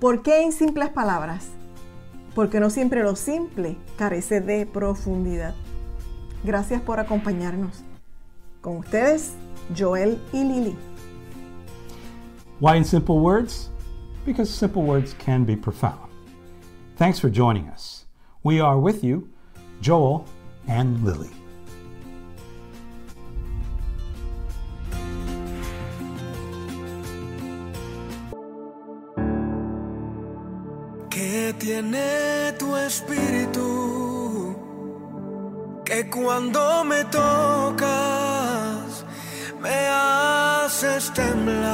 ¿Por qué en simples palabras? Porque no siempre lo simple carece de profundidad. Gracias por acompañarnos. Con ustedes, Joel y Lili. Why in simple words? Because simple words can be profound. Thanks for joining us. We are with you, Joel and Lily. Tiene tu espíritu? Que cuando me tocas me haces temblar.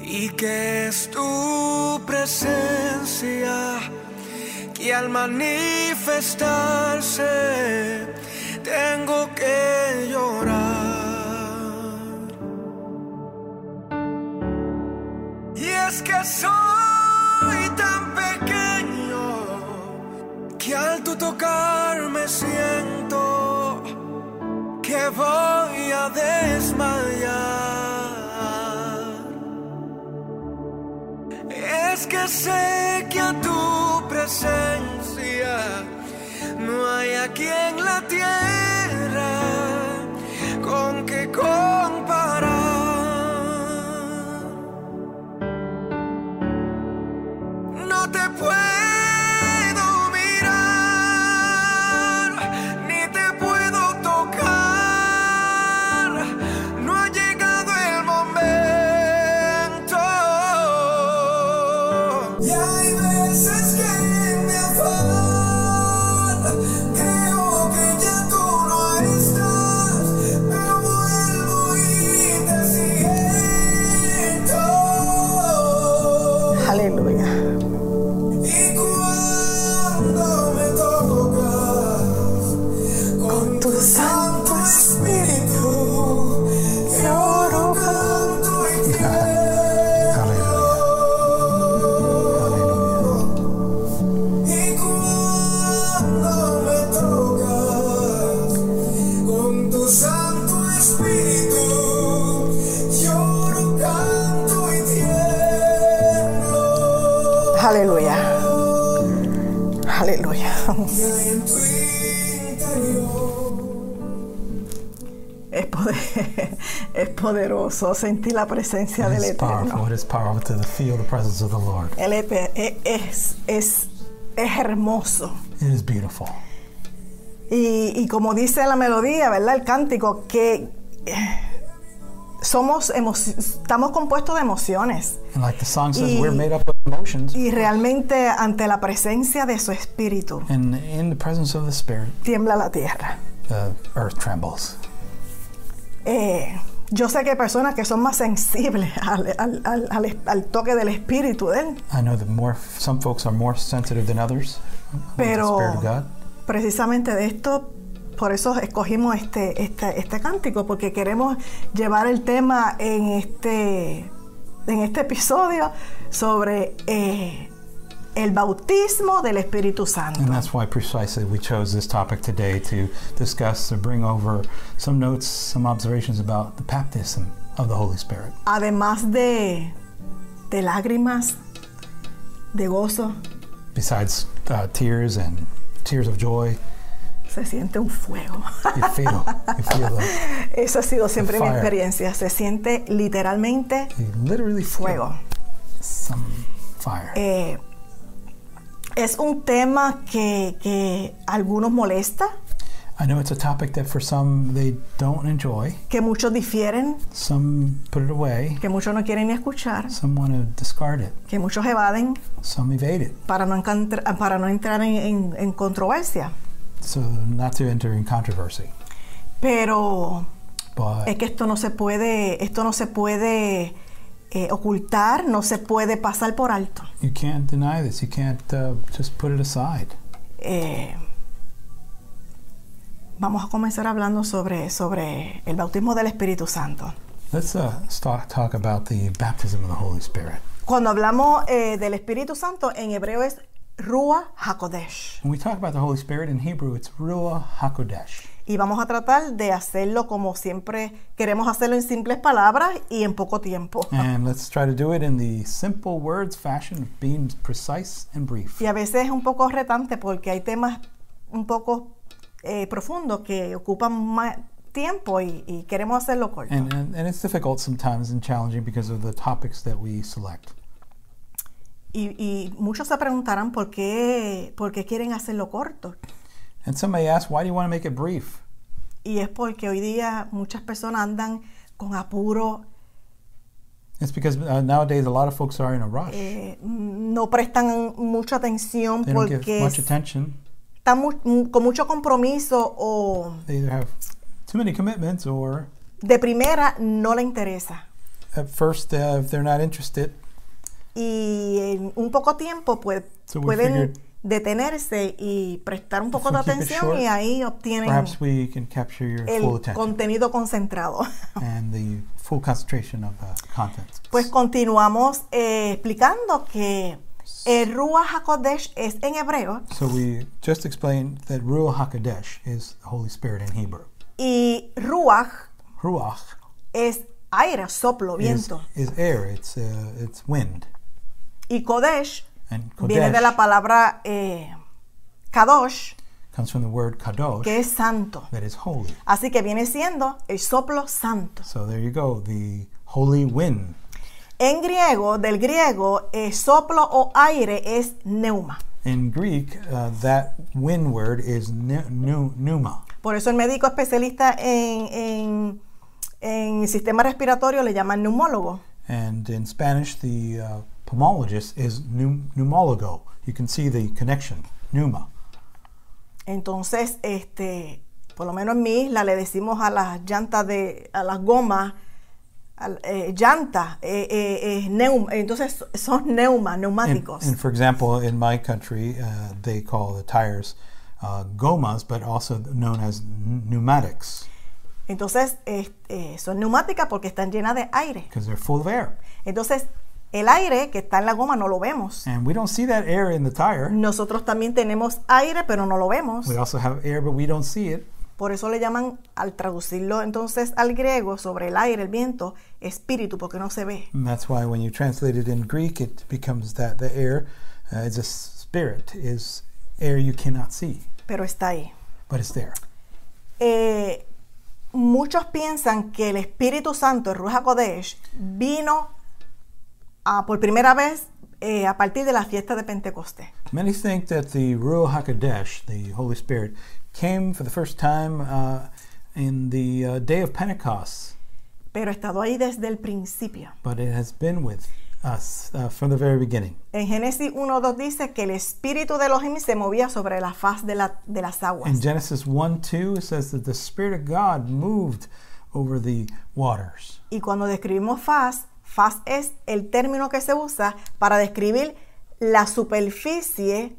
Y que es tu presencia que al manifestarse tengo que llorar. Es que soy tan pequeño que al tu tocarme siento que voy a desmayar. Es que sé que a tu presencia no hay aquí en la tierra con que comparar. Poderoso sentir la presencia del It is powerful. Eterno. It is powerful to feel the presence of the Lord. El es, es, es hermoso. It is beautiful. Y, y como dice la melodía, ¿verdad? El cántico, que eh, somos estamos compuestos de emociones. And like the song says, Y- we're made up of emotions. Y realmente ante la presencia de su espíritu, And in the presence of the Spirit, tiembla la tierra. the earth trembles. Eh, yo sé que hay personas que son más sensibles al, al- al- toque del espíritu de él, I know that more some folks are more sensitive than others the pero Spirit of God. precisamente de esto, por eso escogimos este, este, este cántico, porque queremos llevar el tema en este, en este episodio sobre eh, el bautismo del Espíritu Santo. And that's why precisely we chose this topic today to discuss or bring over some notes, some observations about the baptism of the Holy Spirit. Además de, de lágrimas, de gozo, Besides uh, tears and tears of joy, se siente un fuego. you feel you feel the, Esa ha sido siempre mi experiencia. Se siente literalmente fuego. some fire. Eh, es un tema que, que algunos molesta, I know it's a topic that for some they don't enjoy. que muchos difieren, Some put it away. que muchos no quieren ni escuchar, Some want to discard it. que muchos evaden Some evade it. para no, para no entrar en, en- en controversia. So not to enter in controversy. Pero But es que esto no se puede, esto no se puede eh, ocultar, no se puede pasar por alto. you can't deny this. You can't uh, just put it aside. Eh, vamos a comenzar hablando sobre, sobre el bautismo del Espíritu Santo. Let's uh, start, talk about the baptism of the Holy Spirit. Cuando hablamos eh, del Espíritu Santo, en hebreo es Ruach HaKodesh. When we talk about the Holy Spirit in Hebrew, it's Ruach Hakodesh. Y vamos a tratar de hacerlo como siempre queremos hacerlo en simples palabras y en poco tiempo. And let's try to do it in the simple words fashion of being precise and brief. Y a veces es un poco retante porque hay temas un poco eh, profundos que ocupan más tiempo y, y queremos hacerlo corto. And, and, and it's difficult sometimes and challenging because of the topics that we select. Y, y muchos se preguntarán por qué, por qué quieren hacerlo corto. And somebody asked, why do you want to make it brief? Y es porque hoy día muchas personas andan con apuro, It's because uh, nowadays a lot of folks are in a rush. eh, no prestan mucha atención They don't give porque much attention. están mu- con mucho compromiso o They either have too many commitments or de primera no le interesa. at first, uh, if they're not interested, Y en un poco tiempo pues, So we pueden figured- detenerse y prestar un poco de atención y ahí obtienen perhaps we can capture your full el attention contenido concentrado. and the full concentration of the content. Pues continuamos eh, explicando que el Ruach HaKodesh es en hebreo So we just explained that Ruach HaKodesh is the Holy Spirit in Hebrew. y Ruach Ruach es aire, soplo, is, viento. is air, it's, uh, it's wind. Y Kodesh And viene de la Kodesh palabra eh, Kadosh, comes from the word Kadosh, que es santo. that is holy. Así que viene siendo el soplo santo. So there you go, the holy wind. En griego, del griego, eh, soplo o aire es neuma. In Greek, uh, that wind word is ne- nu- pneuma. Por eso el médico especialista en, en, en sistema respiratorio le llaman neumólogo. And in Spanish, the uh, pulmonologist is pneum- pneumologo. You can see the connection, pneuma. Entonces, este, por lo menos en mi isla le decimos a las llantas de, a las gomas, eh, llanta, eh, eh, eh, neum- entonces son neumas, And, neumáticos. and for example, in my country, uh, they call the tires uh, gomas, but also known as pneumatics Entonces, este, son neumáticas porque están llenas de aire. because they're full of air. Entonces, el aire que está en la goma no lo vemos. And we don't see that air in the tire. Nosotros también tenemos aire, pero no lo vemos. We also have air, but we don't see it. Por eso le llaman, al traducirlo entonces al griego sobre el aire, el viento, espíritu, porque no se ve. And that's why when you translate it in Greek, it becomes that the air uh, is a spirit, is air you cannot see, pero está ahí. but it's there. Eh, muchos piensan que el Espíritu Santo, el Ruach HaKodesh, vino a- por primera vez eh, a partir de la fiesta de Pentecostés. Many think that the Ruach HaKodesh, the Holy Spirit, came for the first time uh, in the uh, day of Pentecost, Pero ha estado ahí desde el principio. but it has been with us uh, from the very beginning. En Génesis 1.2 dice que el Espíritu de Elohim se movía sobre la faz de, la- de las aguas. In Genesis 1 2, it says that the Spirit of God moved over the waters. Y cuando describimos faz, faz es el término que se usa para describir la superficie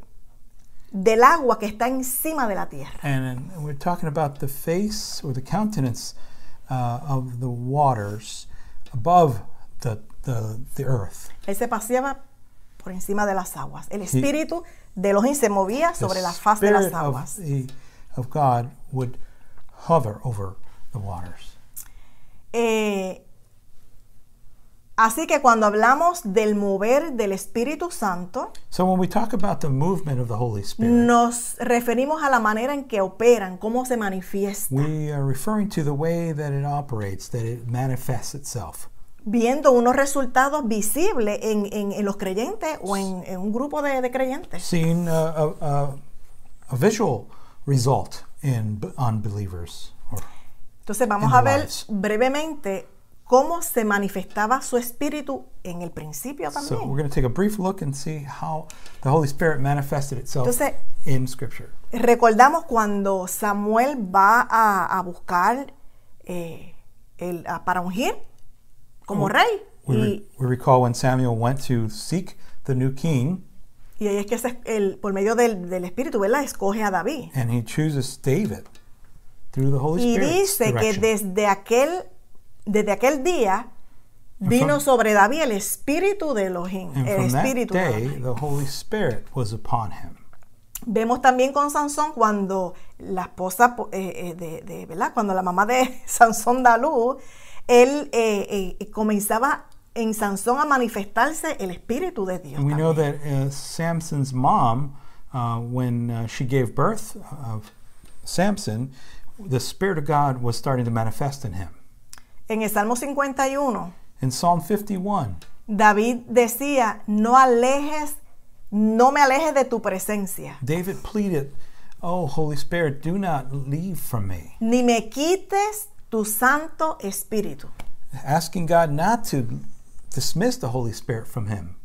del agua que está encima de la tierra. And uh, we're talking about the face or the countenance uh, of the waters above the, the, the earth. Él se paseaba por encima de las aguas. El espíritu de Elohim se movía sobre la faz de las Spirit of, aguas. the, of God would hover over the waters. Eh, así que cuando hablamos del mover del Espíritu Santo, So when we talk about the movement of the Holy Spirit, nos referimos a la manera en que operan, cómo se manifiesta, we are referring to the way that it operates, that it manifests itself. viendo unos resultados visibles en, en- en los creyentes o en, en un grupo de, de creyentes. Seeing a, a, a, visual result in unbelievers. Or, Entonces vamos in a ver lives. brevemente cómo se manifestaba su espíritu en el principio so también. we're going to take a brief look and see how the Holy Spirit manifested itself Entonces, in Scripture. Recordamos cuando Samuel va a, a buscar eh, el- a- para ungir como rey. We, Y, we recall when Samuel went to seek the new king, y ahí es que se- el- por medio del, del Espíritu, ¿verdad? Escoge a David. and he chooses David through the Holy Y Spirit's dice que direction. desde aquel, desde aquel día vino sobre David el Espíritu de Elohim. and El Espíritu de day, Elohim. the Holy Spirit was upon him. Vemos también con Sansón cuando la esposa po- eh, eh, de, de- ¿verdad? Cuando la mamá de Sansón da luz, él eh, eh, comenzaba en Sansón a manifestarse el espíritu de Dios. And we know también. that uh, Samson's mom, uh, when uh, she gave birth of Samson, the Spirit of God was starting to manifest in him. En el Salmo 51, In Psalm 51, David decía, no alejes, no me alejes de tu presencia, David pleaded, Oh, Holy Spirit, do not leave from me. ni me quites tu santo espíritu. Asking God not to dismiss the Holy Spirit from him.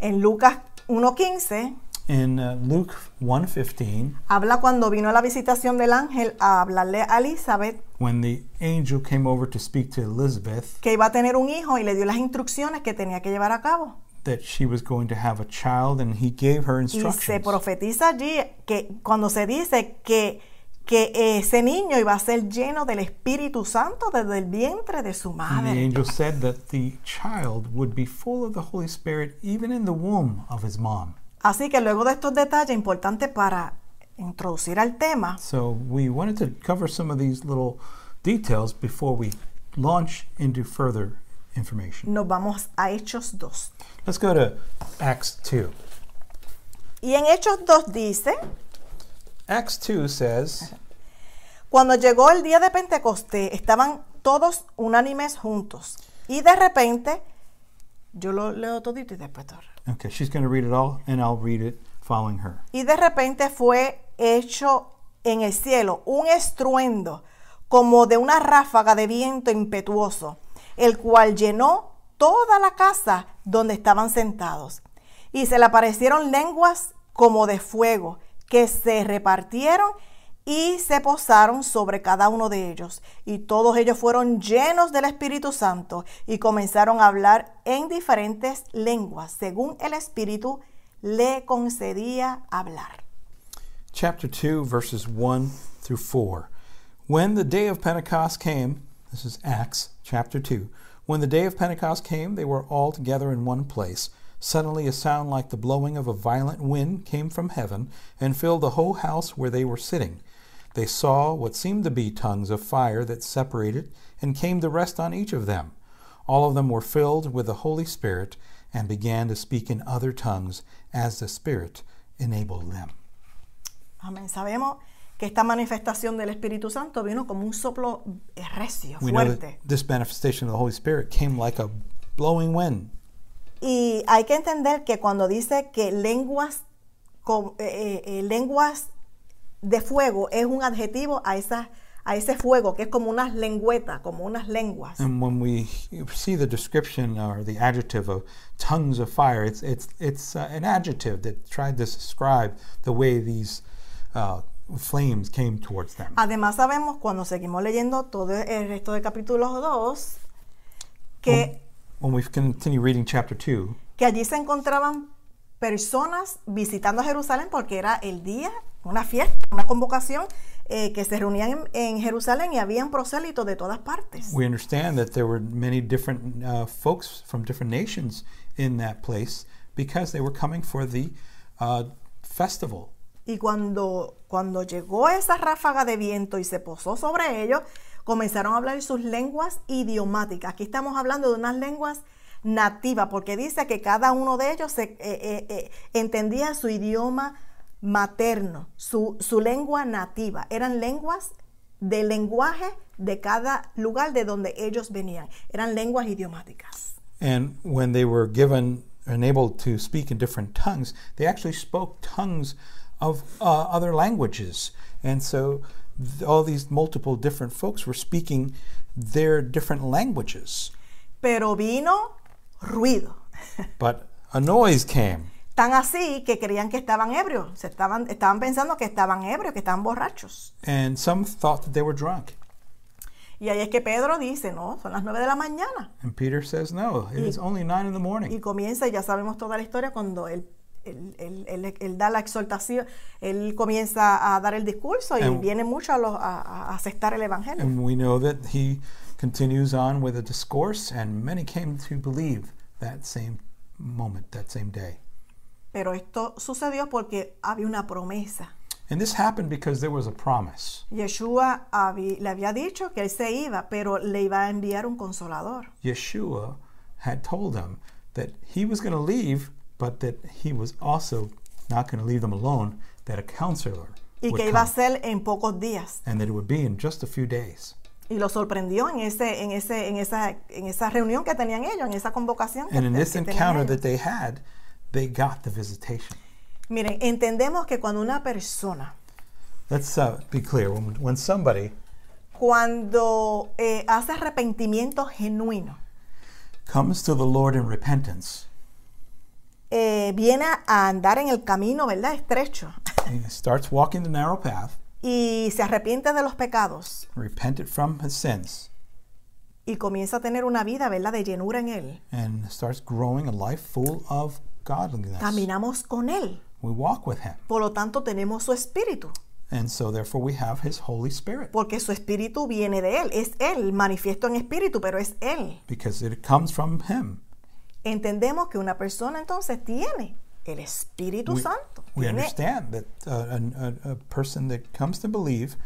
En Lucas 1.15 In uh, Luke 1:15, habla cuando vino la visitación del ángel a hablarle a Elizabeth when the angel came over to speak to Elizabeth, que iba a tener un hijo y le dio las instrucciones que tenía que llevar a cabo. that she was going to have a child, and he gave her Y se instructions. profetiza allí que cuando se dice que, que ese niño iba a ser lleno del Espíritu Santo desde el vientre de su And the madre. angel said that the child would be full of the Holy Spirit even in the womb of his mom. Así que luego de estos detalles importantes para introducir al tema, So we wanted to cover some of these little details before we launch into further information. nos vamos a Hechos 2. Let's go to Acts 2. Y en Hechos 2 dice, Acts 2 says, cuando llegó el día de Pentecostés, estaban todos unánimes juntos. Y de repente, yo lo leo todito y después todo. okay, she's going to read it all, and I'll read it following her. Y de repente fue hecho en el cielo un estruendo como de una ráfaga de viento impetuoso, el cual llenó toda la casa donde estaban sentados. Y se le aparecieron lenguas como de fuego, que se repartieron y se posaron sobre cada uno de ellos. Y todos ellos fueron llenos del Espíritu Santo y comenzaron a hablar en diferentes lenguas, según el Espíritu le concedía hablar. Chapter 2, verses 1 through 4. When the day of Pentecost came, this is Acts chapter 2. When the day of Pentecost came, they were all together in one place. Suddenly, a sound like the blowing of a violent wind came from heaven and filled the whole house where they were sitting. They saw what seemed to be tongues of fire that separated and came to rest on each of them. All of them were filled with the Holy Spirit and began to speak in other tongues as the Spirit enabled them. Amén. Sabemos que esta manifestación del Espíritu Santo vino como un soplo eh, recio, We know fuerte. that this manifestation of the Holy Spirit came like a blowing wind. Y hay que entender que cuando dice que lenguas, co- eh, eh, eh, lenguas de fuego es un adjetivo a, esa, a ese fuego, que es como unas lengüetas, como unas lenguas. And when we see the description or the adjective of tongues of fire, it's it's it's uh, an adjective that tried to describe the way these uh, flames came towards them. Además sabemos cuando seguimos leyendo todo el resto del capítulo 2 que, When we continue reading chapter two, que allí se encontraban personas visitando Jerusalén porque era el día, una fiesta, una convocación eh, que se reunían en, en Jerusalén y habían prosélitos de todas partes. we understand that there were many different uh, folks from different nations in that place because they were coming for the uh, festival. Y cuando, cuando llegó esa ráfaga de viento y se posó sobre ellos, comenzaron a hablar sus lenguas idiomáticas. Aquí estamos hablando de unas lenguas nativas, porque dice que cada uno de ellos se, eh, eh, eh, entendía su idioma materno, su, su lengua nativa. Eran lenguas del lenguaje de cada lugar de donde ellos venían. Eran lenguas idiomáticas. And when they were given and able to speak in different tongues, they actually spoke tongues of uh, other languages. And so th- all these multiple different folks were speaking their different languages. Pero vino ruido. But a noise came. Tan así que creían que estaban ebrios, se estaban, estaban pensando que estaban ebrios, que estaban borrachos. And some thought that they were drunk. Y ahí es que Pedro dice, no, son las nueve de la mañana. And Peter says, No, it it is only nine in the morning. Y comienza, y ya sabemos toda la historia, cuando él, él, él- él- él da la exhortación, él comienza a dar el discurso y And- vienen muchos a, los- a- a aceptar el Evangelio. And we know that he continues on with a discourse, and many came to believe that same moment, that same day. Pero esto sucedió porque había una promesa. And this happened because there was a promise. Yeshua habi- le había dicho que él se iba, pero le iba a enviar un consolador. Yeshua had told them that he was going to leave, but that he was also not going to leave them alone, that a counselor Y would que iba a come, ser en pocos días. and that it would be in just a few days. Y lo sorprendió en, ese, en, ese, en, esa, en esa reunión que tenían ellos, en esa convocación. que And in te- this que tenían encounter ellos. that they had, they got the visitation. Miren, entendemos que cuando una persona, Let's uh, be clear. When, when somebody cuando eh, hace arrepentimiento genuino, comes to the Lord in repentance, eh, viene a andar en el camino, ¿verdad? Estrecho. he starts walking the narrow path, Y se arrepiente de los pecados repented from his sins, y comienza a tener una vida, ¿verdad? De llenura en él. and starts growing a life full of godliness. Caminamos con él. We walk with him. Por lo tanto, tenemos su espíritu. And so, therefore, we have his Holy Spirit Porque su espíritu viene de él. Es él, manifiesto en espíritu, pero es él. because it comes from him. Entendemos que una persona entonces tiene el Espíritu We, Santo. we Tiene- understand that an- a, a person that comes to believe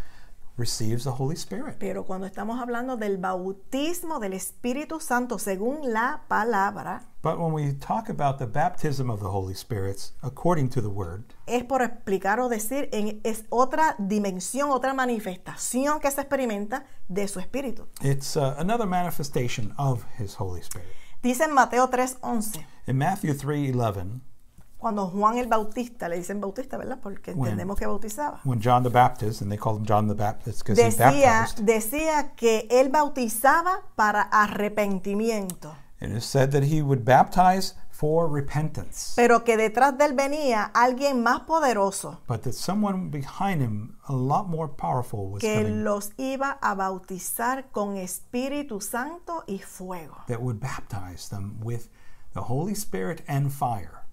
receives the Holy Spirit. Pero cuando estamos hablando del bautismo del Espíritu Santo, según la palabra, But when we talk about the baptism of the Holy Spirit, according to the Word, es por explicar o decir, en- es otra dimensión, otra manifestación que se experimenta de su Espíritu. it's uh, another manifestation of his Holy Spirit. Dice en Mateo 3:11, In Matthew 3:11, cuando Juan el Bautista, le dicen Bautista, ¿verdad? Porque entendemos que bautizaba. when John the Baptist, and they call him John the Baptist because he baptized, decía que él bautizaba para arrepentimiento. it is said that he would baptize for repentance, pero que detrás de él venía alguien más poderoso but that someone behind him, a lot more powerful, was que coming los iba a bautizar con Espíritu Santo y fuego. that would baptize them with the Holy Spirit and fire.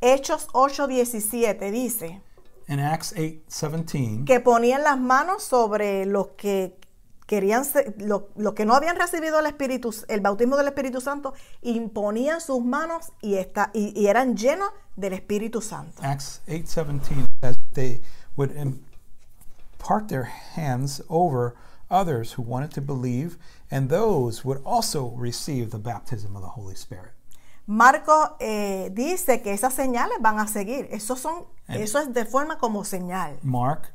Hechos 8:17 dice In Acts 8:17, que ponían las manos sobre los que querían ser- lo- los que no habían recibido el Espíritu, el bautismo del Espíritu Santo, imponían sus manos y, esta- y- y eran llenos del Espíritu Santo. Acts 8:17 says they would impart their hands over others who wanted to believe, and those would also receive the baptism of the Holy Spirit. Marco eh, dice que esas señales van a seguir. Eso, son, And- eso es de forma como señal. Mark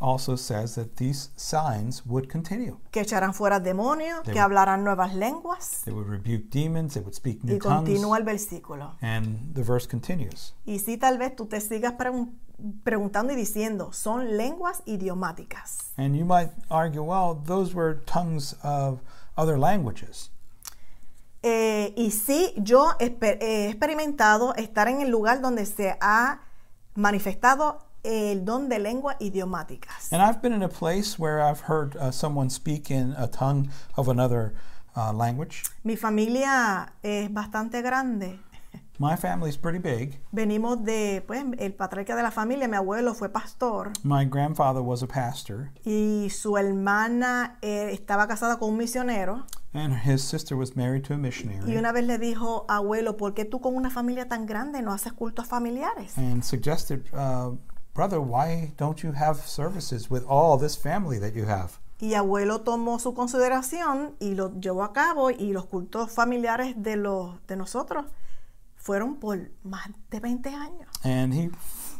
also says that these signs would continue. Que echarán fuera demonios, They que will- hablarán nuevas lenguas. They would rebuke demons, they would speak new Y tongues, continúa el versículo. and the verse continues. Y si tal vez tú te sigas pregun- preguntando y diciendo, son lenguas idiomáticas. And you might argue, well, those were tongues of other languages. Eh, y sí, yo he experimentado estar en el lugar donde se ha manifestado el don de lenguas idiomáticas. And I've been in a place where I've heard uh, someone speak in a tongue of another uh, language. Mi familia es bastante grande. My family's pretty big. Venimos de, pues, el patriarca de la familia, mi abuelo fue pastor My grandfather was a pastor, y su hermana eh, estaba casada con un misionero. and his sister was married to a Y missionary, una vez le dijo, abuelo, ¿por qué tú con una familia tan grande no haces cultos familiares? and suggested, uh, Brother, why don't you have services with all this family that you have? Y abuelo tomó su consideración y lo llevó a cabo y los cultos familiares de, los, de nosotros fueron por más de 20 años. And he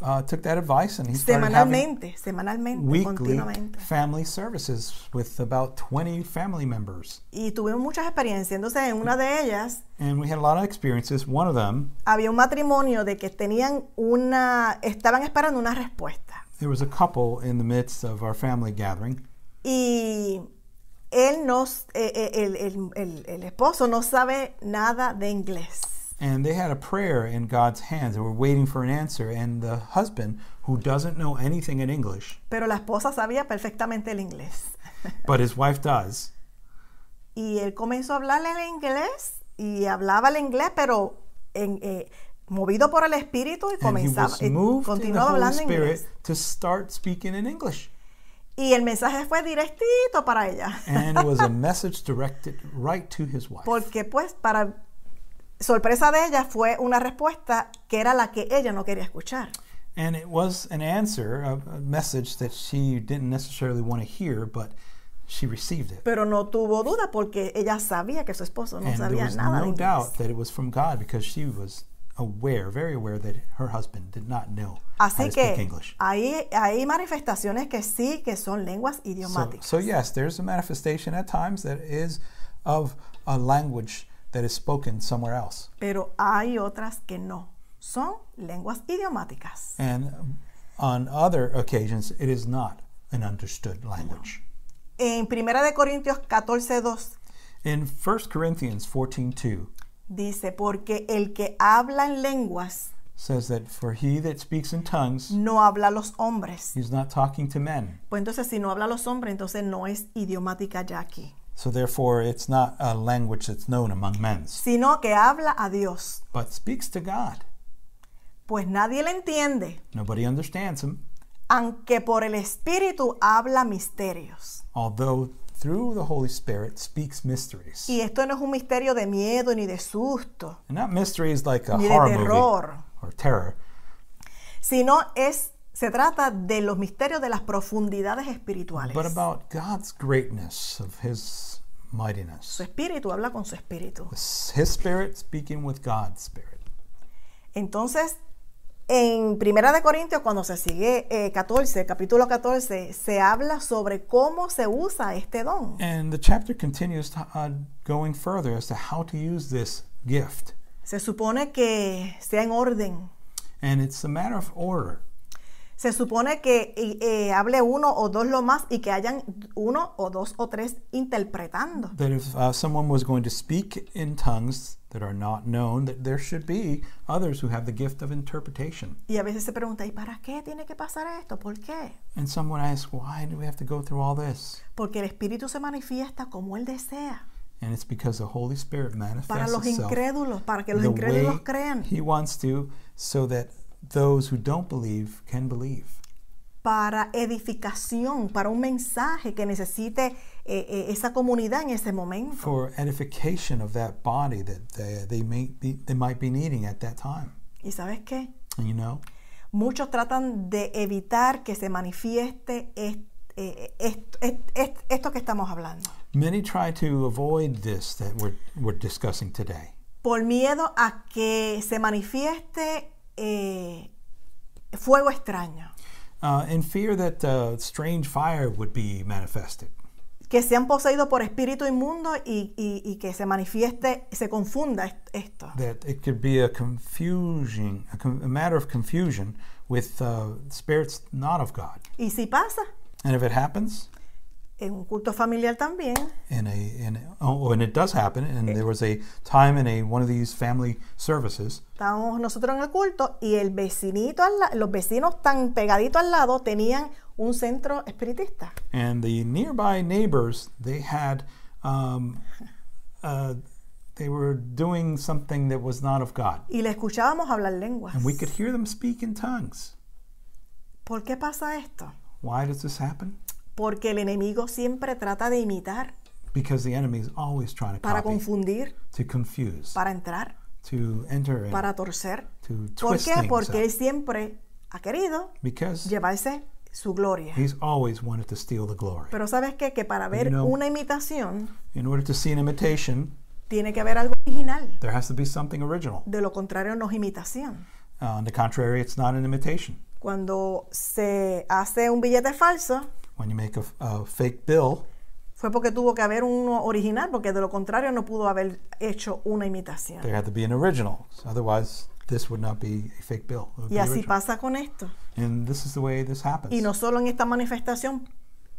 uh, took that advice and he started having Semanalmente, weekly family services with about 20 family members. Y tuvimos muchas experiencias. Entonces, en una de ellas, And we had a lot of experiences. One of them, había un matrimonio de que tenían una, estaban esperando una respuesta. there was a couple in the midst of our family gathering, Y él nos, eh, eh, el, el- el- el esposo no sabe nada de inglés. And they had a prayer in God's hands. They were waiting for an answer. And the husband, who doesn't know anything in English, Pero la esposa sabía perfectamente el inglés. but his wife does, Y él comenzó a hablarle el inglés y hablaba el inglés, pero en, eh, movido por el espíritu y and he comenzaba, was moved in the continuaba Holy hablando Spirit inglés. to start speaking in English. Y el mensaje fue directito para ella. And it was a message directed right to his wife. Porque pues para sorpresa de ella fue una respuesta que era la que ella no quería escuchar. And it was an answer, a, a message that she didn't necessarily want to hear, but she received it. Pero no tuvo duda porque ella sabía que su esposo no and there sabía was nada de no inglés. doubt that it was from God because she was aware, very aware, that her husband did not know how Así to speak que English. hay, hay manifestaciones que sí que son lenguas So, idiomáticas. so yes, there's a manifestation at times that is of a language that is spoken somewhere else. pero hay otras que no. Son lenguas idiomáticas. And on other occasions, it is not an understood language. En 1 de Corintios 14, 2 In 1 Corinthians 14:2 dice, porque el que habla en lenguas says that for he that speaks in tongues, no habla a los hombres. he's not talking to men. Pues entonces si no habla a los hombres, entonces no es idiomática ya aquí, So therefore, it's not a language that's known among men, sino que habla a Dios. but speaks to God. Pues nadie le entiende, Nobody understands him, aunque por el Espíritu habla misterios. although through the Holy Spirit speaks mysteries. Y esto no es un misterio de miedo ni de susto, And not mysteries like a ni de horror movie terror, or terror, sino es se trata de los misterios de las profundidades espirituales. but about God's greatness, of His Su mightiness. espíritu habla con su espíritu. His Spirit speaking with God's Spirit. Entonces, en Primera de Corintios, cuando se sigue eh, 14, capítulo 14, se habla sobre cómo se usa este don. And the chapter continues to, uh, going further as to how to use this gift. Se supone que sea en orden. And it's a matter of order. Se supone que eh, hable uno o dos lo más y que hayan uno o dos o tres interpretando. That if uh, someone was going to speak in tongues that are not known, that there should be others who have the gift of interpretation. Y a veces se pregunta, ¿y para qué tiene que pasar esto? ¿Por qué? And someone asks, why do we have to go through all this? Porque el Espíritu se manifiesta como Él desea. And it's because the Holy Spirit Para manifests los itself incrédulos, para que los incrédulos crean. He wants to, so that those who don't believe can believe. para edificación, para un mensaje que necesite eh, eh, esa comunidad en ese momento. For edification of that body that they, they, may be, they might be needing at that time. ¿Y sabes qué? And you know, Muchos tratan de evitar que se manifieste est- eh, est- est- est- esto que estamos hablando. many try to avoid this that we're, we're discussing today Por miedo a que se manifieste eh, fuego extraño. uh, in fear that uh, strange fire would be manifested, Que sean poseídos por espíritu inmundo y, y- y que se manifieste, se confunda est- esto. that it could be a confusion, a, a matter of confusion with uh, spirits not of God. Y si pasa, And if it happens, en un culto familiar también, in a, in a oh, and it does happen, and there was a time in a one of these family services Estábamos nosotros en el culto y el vecinito, al la- los vecinos tan pegaditos al lado tenían un centro espiritista. and the nearby neighbors they had um, uh, they were doing something that was not of God, Y le escuchábamos hablar lenguas. and we could hear them speak in tongues. ¿Por qué pasa esto? Why does this happen? Porque el enemigo siempre trata de imitar Because the enemy is always trying to para copy, confundir, to confuse, para entrar, to enter in, para torcer. to ¿Por qué? Porque up. él siempre ha querido Because llevarse su gloria. he's always wanted to steal the glory. Pero ¿sabes qué? Que para ver know- una imitación In order to see an imitation, tiene que haber algo original. there has to be something original. De lo contrario no es imitación. Uh, on the contrary, it's not an imitation. Cuando se hace un billete falso, When you make a, a fake bill, fue porque tuvo que haber uno original, porque de lo contrario no pudo haber hecho una imitación. there had to be an original. Otherwise, this would not be a fake bill. It would Y así original. pasa con esto. And this is the way this happens. Y no solo en esta manifestación,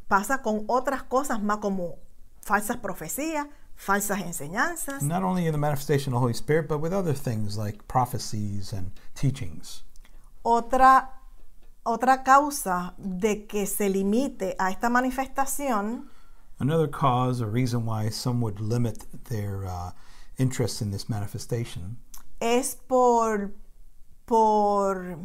pasa con otras cosas más como falsas profecías, falsas enseñanzas, Not only in the manifestation of the Holy Spirit, but with other things like prophecies and teachings. otra, otra causa de que se limite a esta manifestación Another cause or reason why some would limit their uh, interest in this manifestation es por, por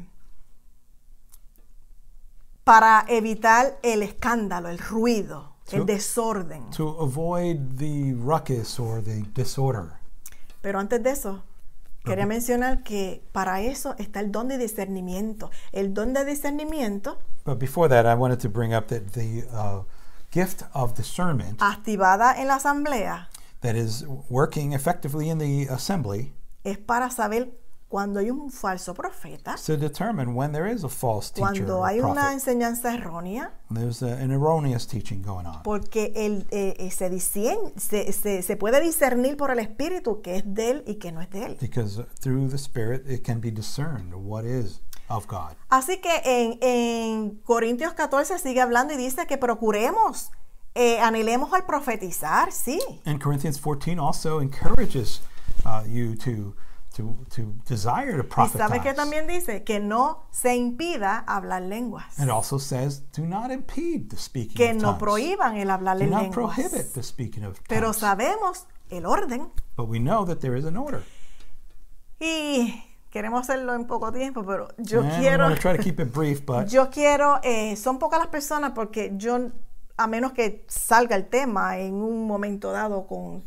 para evitar el escándalo, el ruido, Sí. el desorden. to avoid the ruckus or the disorder. Pero antes de eso, quería mencionar que para eso está el don de discernimiento. El don de discernimiento, But before that, I wanted to bring up that the uh, gift of discernment activada en la asamblea, that is working effectively in the assembly es para saber cuando hay un falso profeta, to determine when there is a false teacher cuando or hay una prophet, enseñanza errónea, there's a, an erroneous teaching going on. porque el, eh, eh, se, discien- se, se- se puede discernir por el Espíritu que es de él y que no es de él. Because through the Spirit, it can be discerned what is of God. Así que en, en Corintios 14 sigue hablando y dice que procuremos, eh, anhelemos al profetizar, sí, And Corinthians 14 also encourages uh, you to, to, to desire to y sabe que también dice que no se impida hablar lenguas, It also says, do not impede the speaking que of no tongues. prohíban el hablar Do en not lenguas. prohibit the speaking of Pero tongues. sabemos el orden But we know that there is an order. y queremos hacerlo en poco tiempo, pero yo and quiero, try to keep it brief, but yo quiero, eh, son pocas las personas porque yo, a menos que salga el tema en un momento dado con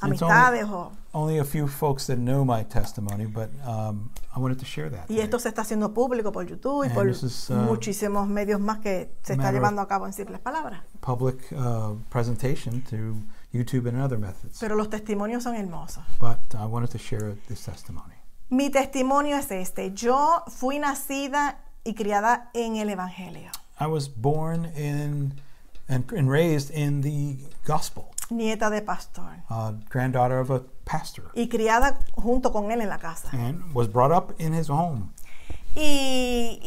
amistades o... only a few folks that know my testimony, but um, I wanted to share that. Y esto se está haciendo público por YouTube y And por is, uh, muchísimos medios más que se está llevando a cabo en simples palabras. Public uh, presentation to YouTube and other methods. Pero los testimonios son hermosos. But I wanted to share this testimony. Mi testimonio es este. Yo fui nacida y criada en el Evangelio. I was born in and, and raised in the gospel, Nieta de pastor. uh, granddaughter of a pastor, Y criada junto con él en la casa. and was brought up in his home. Y,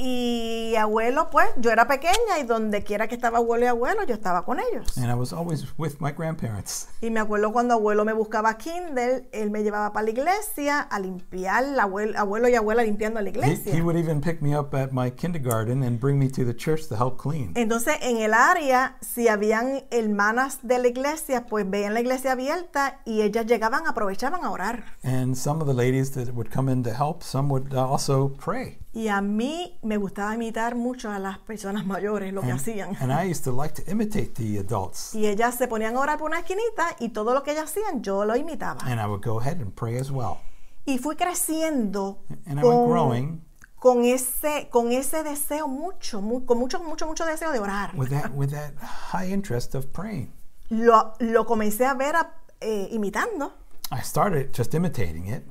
y abuelo, pues, yo era pequeña y donde quiera que estaba abuelo y abuelo, yo estaba con ellos. And I was always with my grandparents. Y me acuerdo cuando abuelo me buscaba kinder, él me llevaba para la iglesia a limpiar, la abuelo, abuelo y abuela limpiando la He, iglesia. he would even pick me up at my kindergarten and bring me to the church to help clean. Entonces, en el área, si habían hermanas de la iglesia, pues veían la iglesia abierta y ellas llegaban, aprovechaban a orar. And some of the ladies that would come in to help, some would also pray. Y a mí me gustaba imitar mucho a las personas mayores, lo que And, hacían. and I used to like to imitate the adults. Y ellas se ponían a orar por una esquinita y todo lo que ellas hacían, yo lo imitaba. And I would go ahead and pray as well. Y fui creciendo And I con, growing con ese, con ese deseo mucho, mu- con mucho, mucho, mucho deseo de orar. with that with that high interest of praying. Lo, lo comencé a ver a- eh, imitando, I started just imitating it,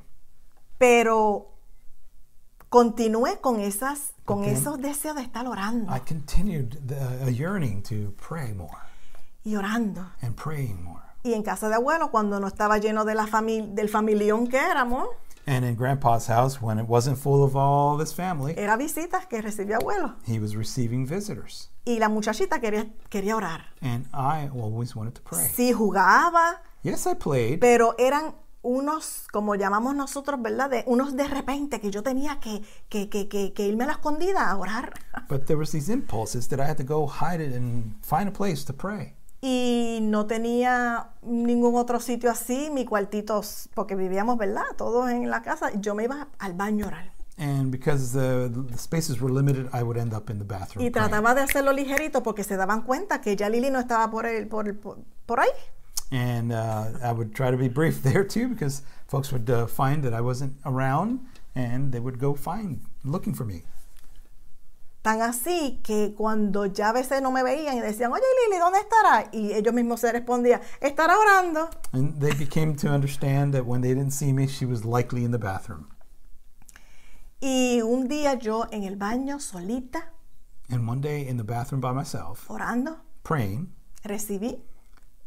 pero continué con esas, con esos deseos de estar orando I continued the, a yearning to pray more y orando. and praying more. Y en casa de abuelo, cuando no estaba lleno de la fami- del familión que éramos, And in Grandpa's house, when it wasn't full of all this family, era visitas que recibía abuelo. he was receiving visitors. Y la muchachita quería, quería orar. And I always wanted to pray. Sí jugaba, Yes, I played, pero eran unos, como llamamos nosotros, ¿verdad? De, unos de repente que yo tenía que, que, que, que, que irme a la escondida a orar. but there was these impulses that I had to go hide it and find a place to pray. Y no tenía ningún otro sitio así, mi cuartito, porque vivíamos, ¿verdad? Todos en la casa. Yo me iba al baño a orar. And because the, the spaces were limited, I would end up in the bathroom. Y praying. trataba de hacerlo ligerito porque se daban cuenta que ya Lili no estaba por, el, por, por, por ahí. And uh, I would try to be brief there too, because folks would uh, find that I wasn't around, and they would go find looking for me. Tan así que cuando ya a veces no me veían y decían, oye Lili, ¿dónde estará? Y ellos mismos se respondían, estará orando. And they became to understand that when they didn't see me, she was likely in the bathroom. Y un día yo en el baño solita, And one day in the bathroom by myself, orando, praying, recibí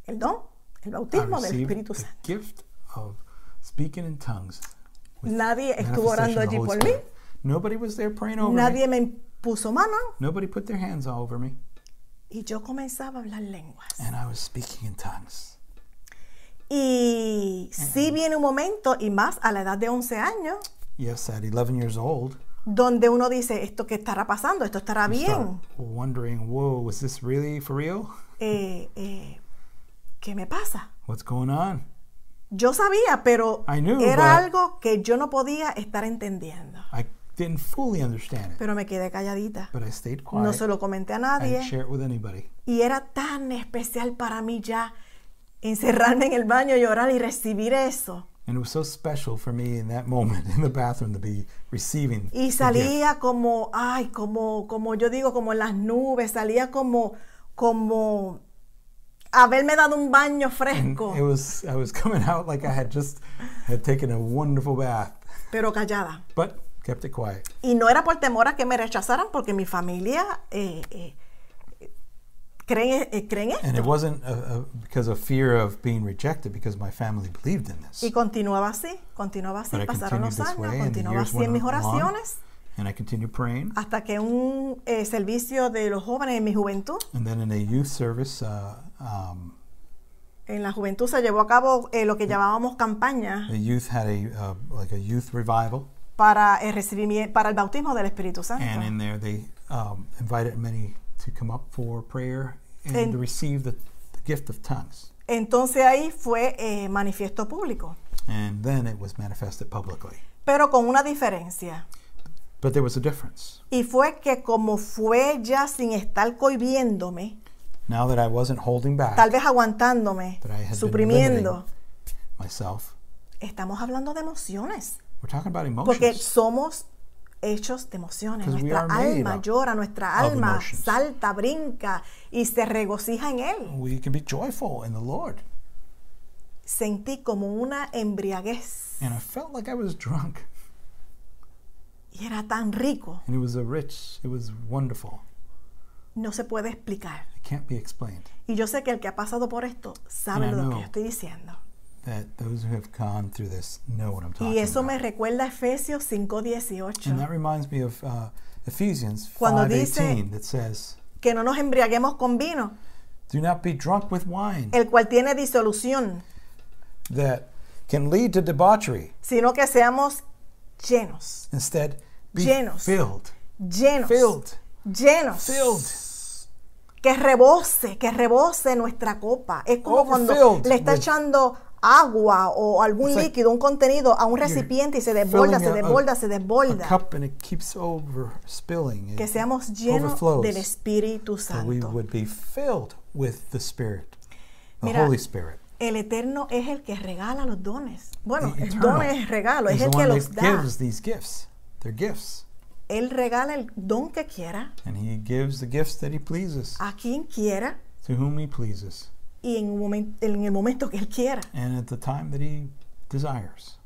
el don, el bautismo del Espíritu the Santo. gift of speaking in tongues. Nadie estuvo orando allí por mí. Nobody was there praying over Nadie me. me puso mano Nobody put their hands all over me. y yo comenzaba a hablar lenguas. And I was speaking in tongues. Y sí viene un momento, y más a la edad de 11 años, Yes, at 11 years old, donde uno dice, ¿esto qué estará pasando? ¿Esto estará you start bien? wondering, whoa, was this really for real? Eh, eh, ¿Qué me pasa? What's going on? Yo sabía, pero I knew, era algo que yo no podía estar entendiendo. I didn't fully understand it, Pero me quedé calladita. but I stayed No quiet. se lo comenté a nadie. share it with anybody. Y era tan especial para mí ya encerrarme en el baño, llorar y recibir eso. And it was so special for me in that moment in the bathroom to be receiving Y salía como, ay, como, como yo digo, como en las nubes, salía como, como haberme dado un baño And fresco, it was I was coming out like I had just had taken a wonderful bath, pero callada. but kept it quiet. Y no era por temor a que me rechazaran, porque mi familia eh, eh, cree, eh, cree en And esto. it wasn't uh uh because of fear of being rejected, because my family believed in this. Y continuaba así, continuaba así, But pasaron los años, way, and continuaba así en mis oraciones, And I continued praying. hasta que un eh, servicio de los jóvenes en mi juventud, And then in a youth service, uh, um, en la juventud se llevó a cabo eh, lo que llamábamos campaña the youth had a uh, like a youth revival, para el recibimiento, para el bautismo del Espíritu Santo. and in there they um, invited many to come up for prayer and En- to receive the, the gift of tongues. Entonces ahí fue eh, manifiesto público, And then it was manifested publicly. pero con una diferencia. But there was a difference. Y fue que como fue ya sin estar cohibiéndome, Now that I wasn't holding back tal vez aguantándome, That I had been suprimiendo, myself, estamos hablando de emociones. we're talking about Porque emotions. somos hechos de emociones. Because we Nuestra alma of- llora, nuestra alma salta, brinca y se regocija en Él. We can be joyful in the Lord. Sentí como una embriaguez And I felt like I was drunk. y era tan rico, And it was a rich, it was wonderful. No se puede explicar. It can't be explained. Y yo sé que el que ha pasado por esto sabe And lo que yo estoy diciendo. That those who have gone through this know what I'm talking Y eso me about. recuerda a Efesios And 5:18, that reminds me of uh, Ephesians Cuando dice- 5:18 that says, que no nos embriaguemos con vino, "Do not be drunk with wine, el cual tiene disolución, that can lead to debauchery. sino que seamos llenos, Instead, be Llenos. filled, llenos, filled, llenos. filled." que rebose, que rebose nuestra copa. Es como cuando le está echando agua o algún like líquido, un contenido a un recipiente y se desborda, se a- desborda, se A desborda. cup and it keeps over spilling. Que seamos llenos del Espíritu So we Santo. would be filled with the Spirit, the Mira, Holy Spirit. El Eterno es el que regala los dones. Bueno, el don es regalo, es el que los da. gives these gifts. They're gifts. Él regala el don que quiera, And he gives the gifts that he pleases a quien quiera to whom he pleases y en, un momen- en el momento que Él quiera. and at the time that he desires.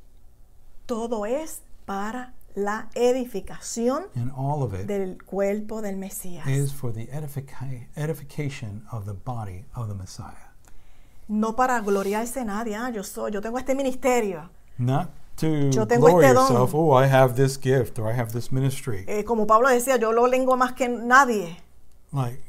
Todo es para la edificación And all of it del cuerpo del Mesías. is for the edifica- edification of the body of the Messiah. No para gloriarse nadie. Ah, yo soy, yo tengo este ministerio. Not to Yo tengo este don. yourself, oh, I have this gift or I have this ministry. Eh, como Pablo decía, yo lengua más que nadie. Like,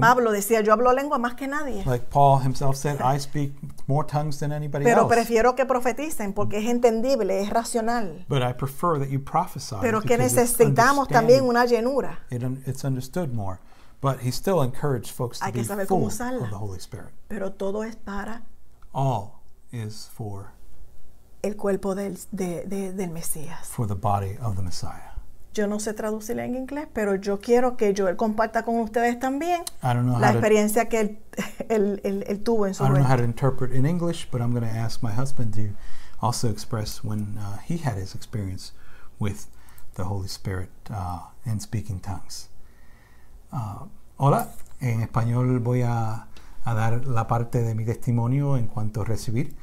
Pablo decía, yo hablo lengua más que nadie. like Paul himself said, I speak more tongues than anybody Pero else. prefiero que profeticen porque es entendible, es racional. But I prefer that you prophesy. Pero que necesitamos también una llenura. It it's understood more. But he still encouraged folks to Hay be full of the Holy Spirit. Pero todo es para All is for el cuerpo del, de- de- del Mesías. for the body of the Messiah. Yo no sé traducirla en inglés, pero yo quiero que Joel comparta con ustedes también I don't know la how to experiencia que él, él- él- él tuvo en su I don't know how to interpret in English, but I'm going to ask my husband to also express when uh, he had his experience with the Holy Spirit uh, and speaking tongues. Uh, hola, en español voy a, a dar la parte de mi testimonio en cuanto a recibir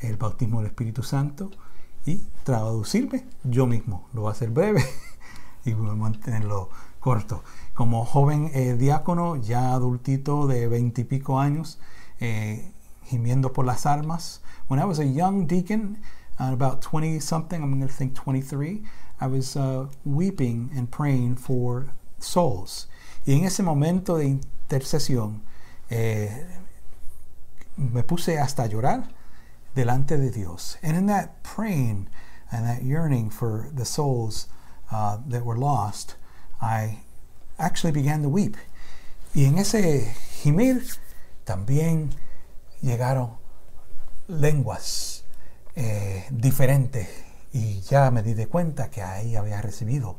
el bautismo del Espíritu Santo y traducirme yo mismo. Lo voy a hacer breve y voy a mantenerlo corto. Como joven eh, diácono, ya adultito de veintipico años, eh, gimiendo por las almas. When I was a young deacon, uh, about 20 something, I'm going to think 23, I was uh, weeping and praying for souls. Y en ese momento de intercesión, eh, me puse hasta llorar delante de Dios. And in that praying and that yearning for the souls uh, that were lost, I actually began to weep. Y en ese gimir también llegaron lenguas eh, diferentes y ya me di de cuenta que ahí había recibido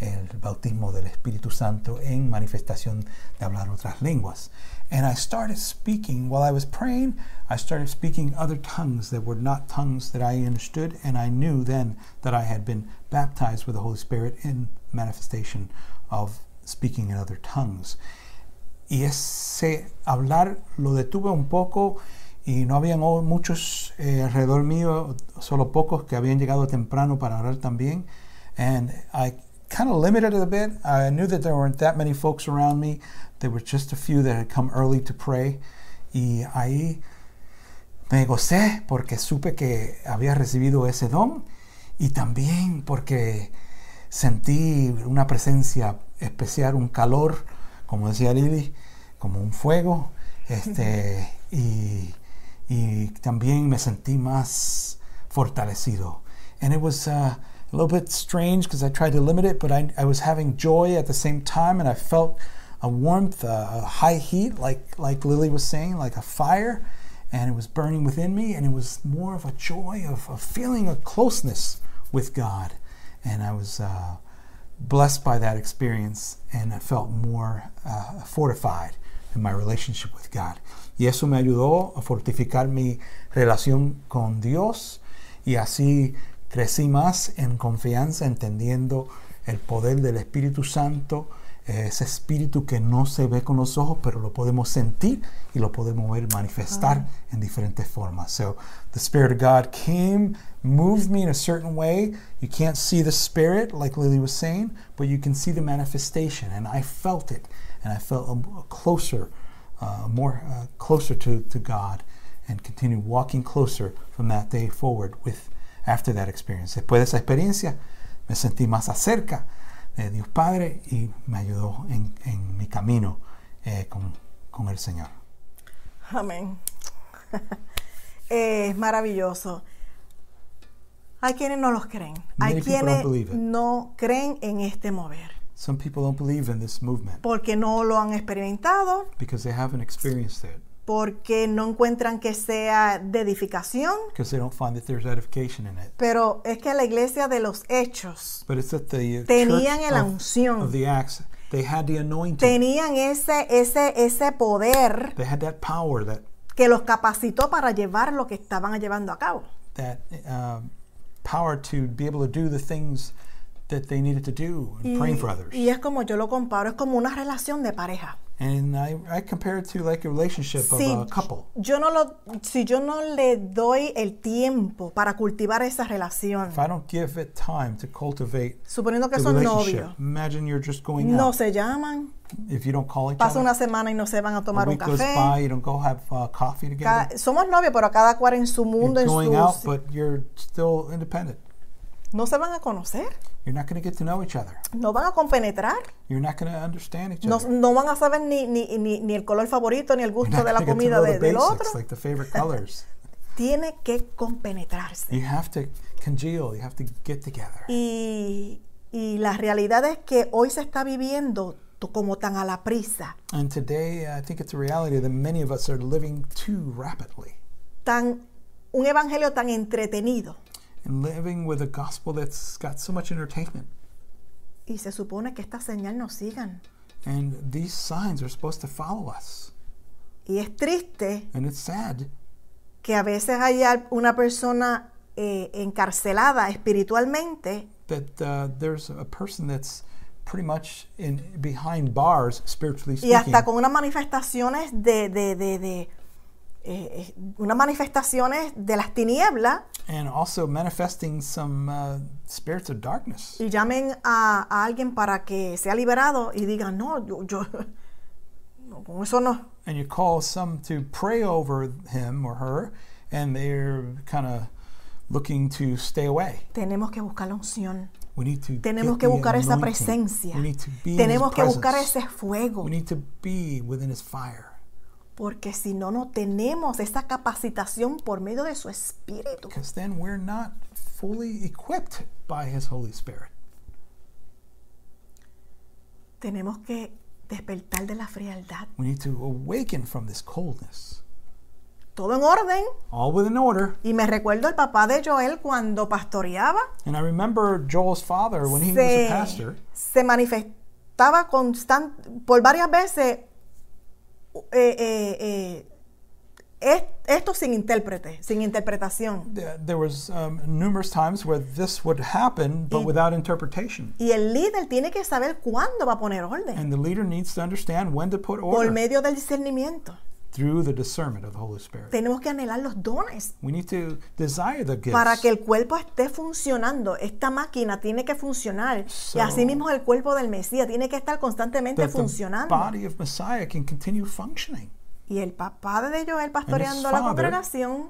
el bautismo del Espíritu Santo en manifestación de hablar otras lenguas. And I started speaking, while I was praying, I started speaking other tongues that were not tongues that I understood, and I knew then that I had been baptized with the Holy Spirit in manifestation of speaking in other tongues. Y ese hablar lo detuve un poco y no habían muchos eh, alrededor mío, solo pocos que habían llegado temprano para orar también. And I kind of limited it a bit. I knew that there weren't that many folks around me. There were just a few that had come early to pray. Y ahí me gocé porque supe que había recibido ese don y también porque sentí una presencia especial, un calor, como decía Lili, como un fuego, este, y, y también me sentí más fortalecido. And it was uh, a little bit strange because I tried to limit it, but I, I was having joy at the same time, and I felt a warmth, uh, a high heat, like like Lily was saying, like a fire, and it was burning within me, and it was more of a joy of, of feeling a closeness with God, and I was uh, blessed by that experience, and I felt more uh, fortified in my relationship with God. Y eso me ayudó a fortificar mi relación con Dios, y así crecí más en confianza, entendiendo el poder del Espíritu Santo, eh, ese espíritu que no se ve con los ojos, pero lo podemos sentir y lo podemos ver manifestar en diferentes formas. So the Spirit of God came, moved me in a certain way. You can't see the Spirit, like Lily was saying, but you can see the manifestation, and I felt it, and I felt a, a closer, uh, more uh, closer to, to God, and continued walking closer from that day forward with after that experience. Después de esa experiencia, me sentí más acerca de Dios Padre y me ayudó en, en mi camino eh, con, con el Señor. Amén. es maravilloso. Hay quienes no los creen. Hay Many quienes no creen en este mover Some people don't believe in this movement porque no lo han experimentado, because they haven't experienced it, porque no encuentran que sea de edificación. they don't find that there's edification in it. Pero es que la iglesia de los hechos But it's that the Tenían la unción. of the Acts, they had the anointing, tenían ese, ese, ese poder they had that power, that que los capacitó para llevar lo que estaban llevando a cabo. that um, power to be able to do the things that they needed to do and Y, praying for others. y es como yo lo comparo, es como una relación de pareja. And I, I compare it to like a relationship Si of a couple. yo no lo, si yo no le doy el tiempo para cultivar esa relación, If I don't give it time to cultivate suponiendo que the son novios, imagine you're just going no out. se llaman, If you don't call each pasa other, una semana y no se van a a tomar un café. by, you don't go have uh, coffee together. Somos novios, pero cada cual en su mundo, You're en going out, sus, but you're still independent. No se van a conocer, You're not going to get to know each other. no van a compenetrar. You're not going to understand each No, other. no van a saber ni, ni, ni, ni el color favorito ni el gusto de la comida de- the del otro. basics, like the favorite colors. Tiene que compenetrarse. You have to congeal. You have to get together. Y, y la realidad es que hoy se está viviendo como tan a la prisa, And today, I think it's a reality that many of us are living too rapidly tan, un evangelio tan entretenido. And living with a gospel that's got so much entertainment. Y se supone que nos sigan. And these signs are supposed to follow us. Y es triste And it's sad que a veces haya una persona eh, encarcelada espiritualmente that uh, there's a person that's pretty much in behind bars, spiritually y speaking, hasta con unas manifestaciones de, de, de, de, eh, eh, unas manifestaciones de las tinieblas and also manifesting some uh, spirits of darkness. y llamen a, a alguien para que sea liberado y digan, no, yo, yo no, con eso no. And you call some to pray over him or her, and they're kind of looking to stay away. Tenemos que buscar la unción. We need to Tenemos que buscar esa anointing. presencia. We need to be in Tenemos his que buscar ese fuego. We need to be within his fire. Porque si no, no tenemos esa capacitación por medio de su espíritu. Because then we're not fully equipped by his Holy Spirit. Tenemos que despertar de la frialdad. We need to awaken from this coldness. todo en orden. all within order. Y me recuerdo el papá de Joel cuando pastoreaba, And I remember Joel's father when he was a pastor. se manifestaba constant, por varias veces eh, eh, eh, es- esto sin intérprete, sin interpretación. th- There was um, numerous times where this would happen, but Y- without interpretation. Y el líder tiene que saber cuándo va a poner orden And the leader needs to understand when to put por order medio del discernimiento. Through the discernment of the Holy Spirit. Tenemos que anhelar los dones We need to desire the gifts. para que el cuerpo esté funcionando. Esta máquina tiene que funcionar. So- y así mismo el cuerpo del Mesías tiene que estar constantemente that the funcionando. body of Messiah can continue functioning. Y el papá de Joel pastoreando la congregación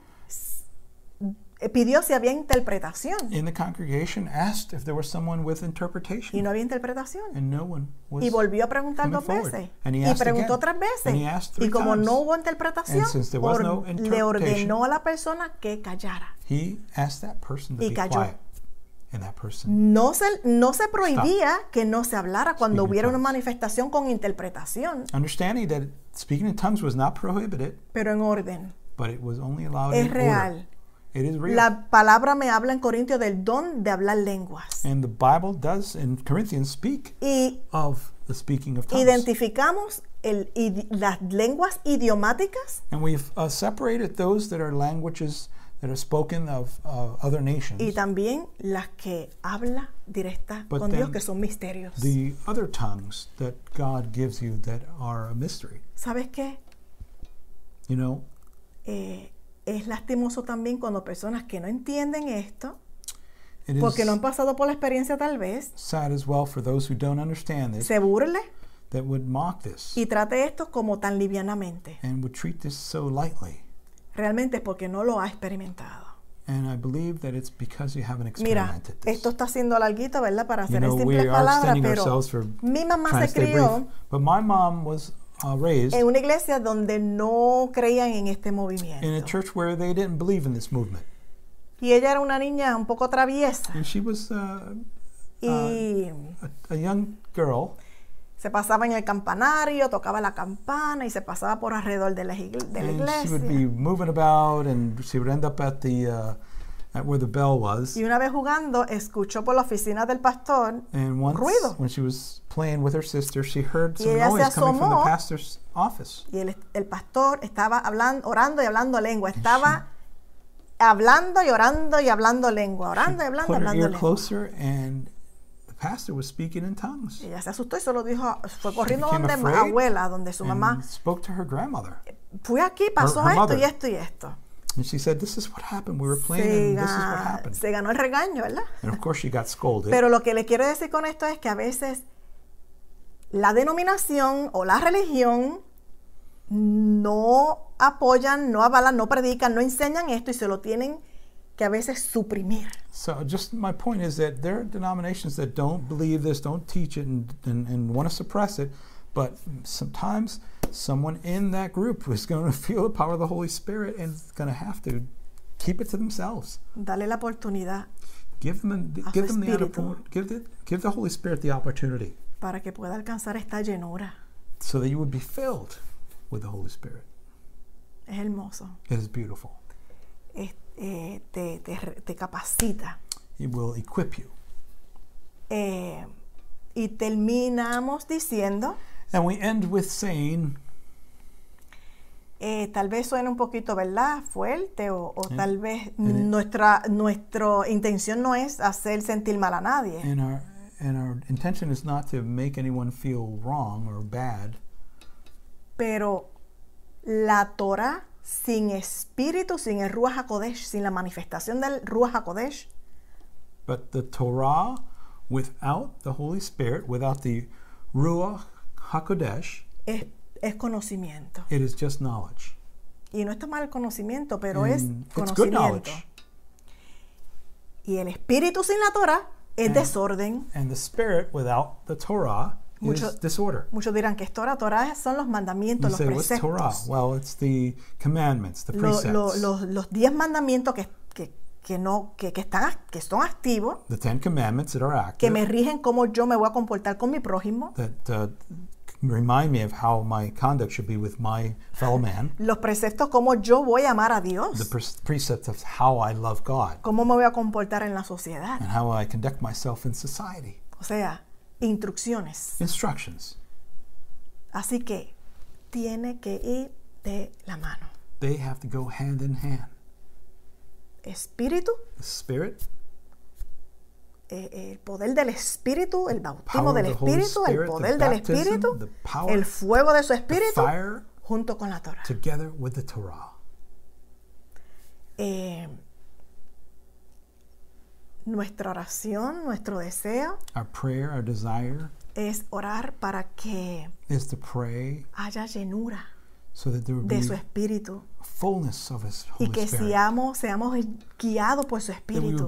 pidió si había interpretación. In the congregation, asked if there was someone with interpretation, Y no había interpretación. and no one was. Y volvió a preguntar dos forward. veces. And he Y asked preguntó again. tres And he veces. asked Y three como times. no hubo interpretación, And since there was or- no le ordenó a la persona que callara. He asked that person to Y be quiet, and that person No se, no se prohibía que no se hablara cuando hubiera una manifestación con interpretación, understanding that speaking in tongues was not prohibited, pero en orden. but it was only allowed Es in real. order. It is real. La palabra me habla en Corintios del don de hablar lenguas. and the Bible does in Corinthians speak Y of the speaking of tongues. identificamos el, las lenguas idiomáticas and we've uh, separated those that are languages that are spoken of uh, other nations. y también las que habla directa But con Dios, que son misterios. the other tongues that God gives you that are a mystery. ¿Sabes qué? You know, Eh, es lastimoso también cuando personas que no entienden esto, it porque no han pasado por la experiencia tal vez, sad as well for those who don't understand this se burle that would mock this y trate esto como tan livianamente. and would treat this so lightly. Realmente es porque no lo ha experimentado. And I believe that it's because you haven't Mira, experimented this. esto está siendo larguito, ¿verdad? Para you hacer en know, simples are palabras, extending pero ourselves for mi mamá trying to se stay crió brief. But my mom was uh, raised en una iglesia donde no creían en este in a movimiento. church where they didn't believe in this movement. Y ella era una niña un poco traviesa And she was uh, y a, a young girl, se pasaba en el campanario, tocaba la campana y se pasaba por alrededor de la, igl- de la and she would be moving about, and she would end up at the uh, at where the bell was. Y una vez jugando, escuchó por la oficina del pastor And once, ruido. when she was playing with her sister, she heard some noise coming from the pastor's office. y el, el pastor estaba hablando, orando y hablando lengua. Estaba hablando y orando y hablando lengua, orando y hablando y Put her hablando ear lengua. closer, and the pastor was speaking in tongues. Ella se asustó y solo dijo, fue corriendo donde afraid abuela, donde su mamá, spoke to her grandmother. fui aquí, pasó her esto mother. y esto y esto. And she said, This is what happened. We were playing, and this is what happened. se ganó el regaño, ¿verdad? And of course, she got scolded. Pero lo que le quiero decir con esto es que a veces la denominación o la religión no apoyan, no avalan, no predican, no enseñan esto y se lo tienen que a veces suprimir. So, just my point is that there are denominations that don't believe this, don't teach it, and, and, and want to suppress it. But sometimes someone in that group is going to feel the power of the Holy Spirit and is going to have to keep it to themselves. Dale la oportunidad Give them, A give them the, espíritu. oppo- give the give the Holy Spirit the opportunity para que pueda alcanzar esta llenura. so that you would be filled with the Holy Spirit. Es hermoso. It is beautiful. Es- eh, te, te te capacita. It will equip you. Eh, y terminamos diciendo, And we end with saying, eh, tal vez suene un poquito, ¿verdad? Fuerte o, o Sí. tal vez Eh. nuestra, nuestra intención no es hacer sentir mal a nadie. and our and our intention is not to make anyone feel wrong or bad, Pero la Torah sin espíritu, sin el Ruach HaKodesh, sin la manifestación del Ruach HaKodesh, but the Torah without the Holy Spirit, without the Ruach Hakodesh, es, es conocimiento. it is just knowledge. Y no está mal el conocimiento, pero es And it's good conocimiento. knowledge. Y el espíritu sin la Torah es And- desorden. And the Spirit without the Torah Mucho- is disorder. Muchos dirán que es Torah. Torah son los You mandamientos, los say, what's Torah? preceptos. Well, it's the commandments, the Lo- precepts, lo- los, los diez mandamientos que, que, que no, que, que están, que son activos, the Ten Commandments that are que active, me rigen cómo yo me voy a comportar con mi prójimo, that uh, remind me of how my conduct should be with my fellow man, los preceptos cómo yo voy a amar a the Dios, pre- precepts of how I love God, cómo me voy a comportar en la sociedad. and how I conduct myself in society. O sea, instrucciones. Instructions. Así que tiene que ir de la mano. They have to go hand in hand. Espíritu, The Spirit, eh, el poder del Espíritu, el bautismo del Espíritu, el Spirit, poder del baptism, Espíritu, power, el fuego de su Espíritu, fire, junto con la Torah. together with the Torah. Eh, nuestra oración, nuestro deseo Our prayer, our desire es orar para que haya llenura so that there de su Espíritu fullness of His y Holy que Spirit. seamos, seamos guiados por su Espíritu.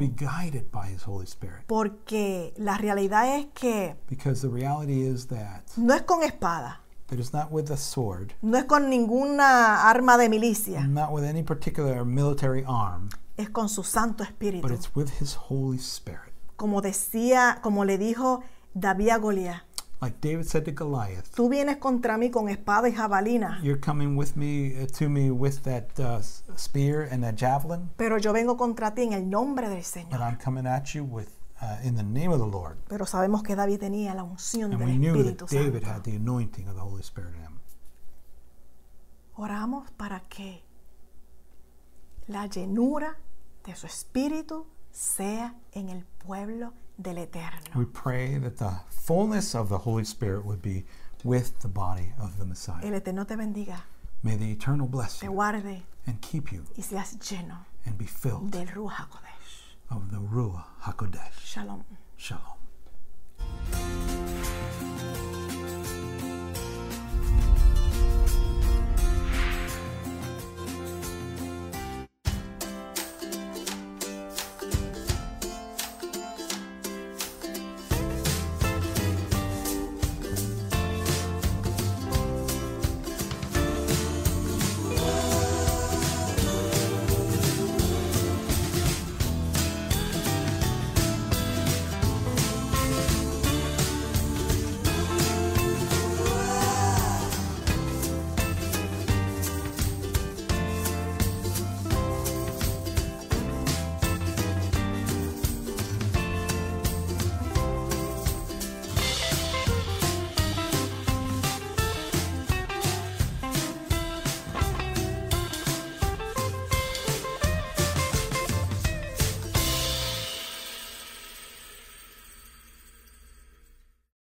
Porque la realidad es que Because the reality is that no es con espada, it is not with a sword, no es con ninguna arma de milicia, not with any particular military arm, es con su Santo but Espíritu. it's with His Holy Spirit. Como decía, como le dijo David a Goliat, Like David said to Goliath, tú vienes contra mí con espada y jabalina, You're coming with me uh, to me with that uh, spear and that javelin, pero yo vengo contra ti en el nombre del but Señor. I'm coming at you with uh, in the name of the Lord. Pero sabemos que David tenía la unción And del we knew Espíritu that David Santo. had the anointing of the Holy Spirit in him. Oramos para que la llenura de su Espíritu sea en el pueblo del Eterno. We pray that the fullness of the Holy Spirit would be with the body of the Messiah. El Eterno te bendiga, May the Eternal bless te you guarde and keep you y seas lleno and be filled del Ruach HaKodesh. of the Ruah HaKodesh. Shalom. Shalom.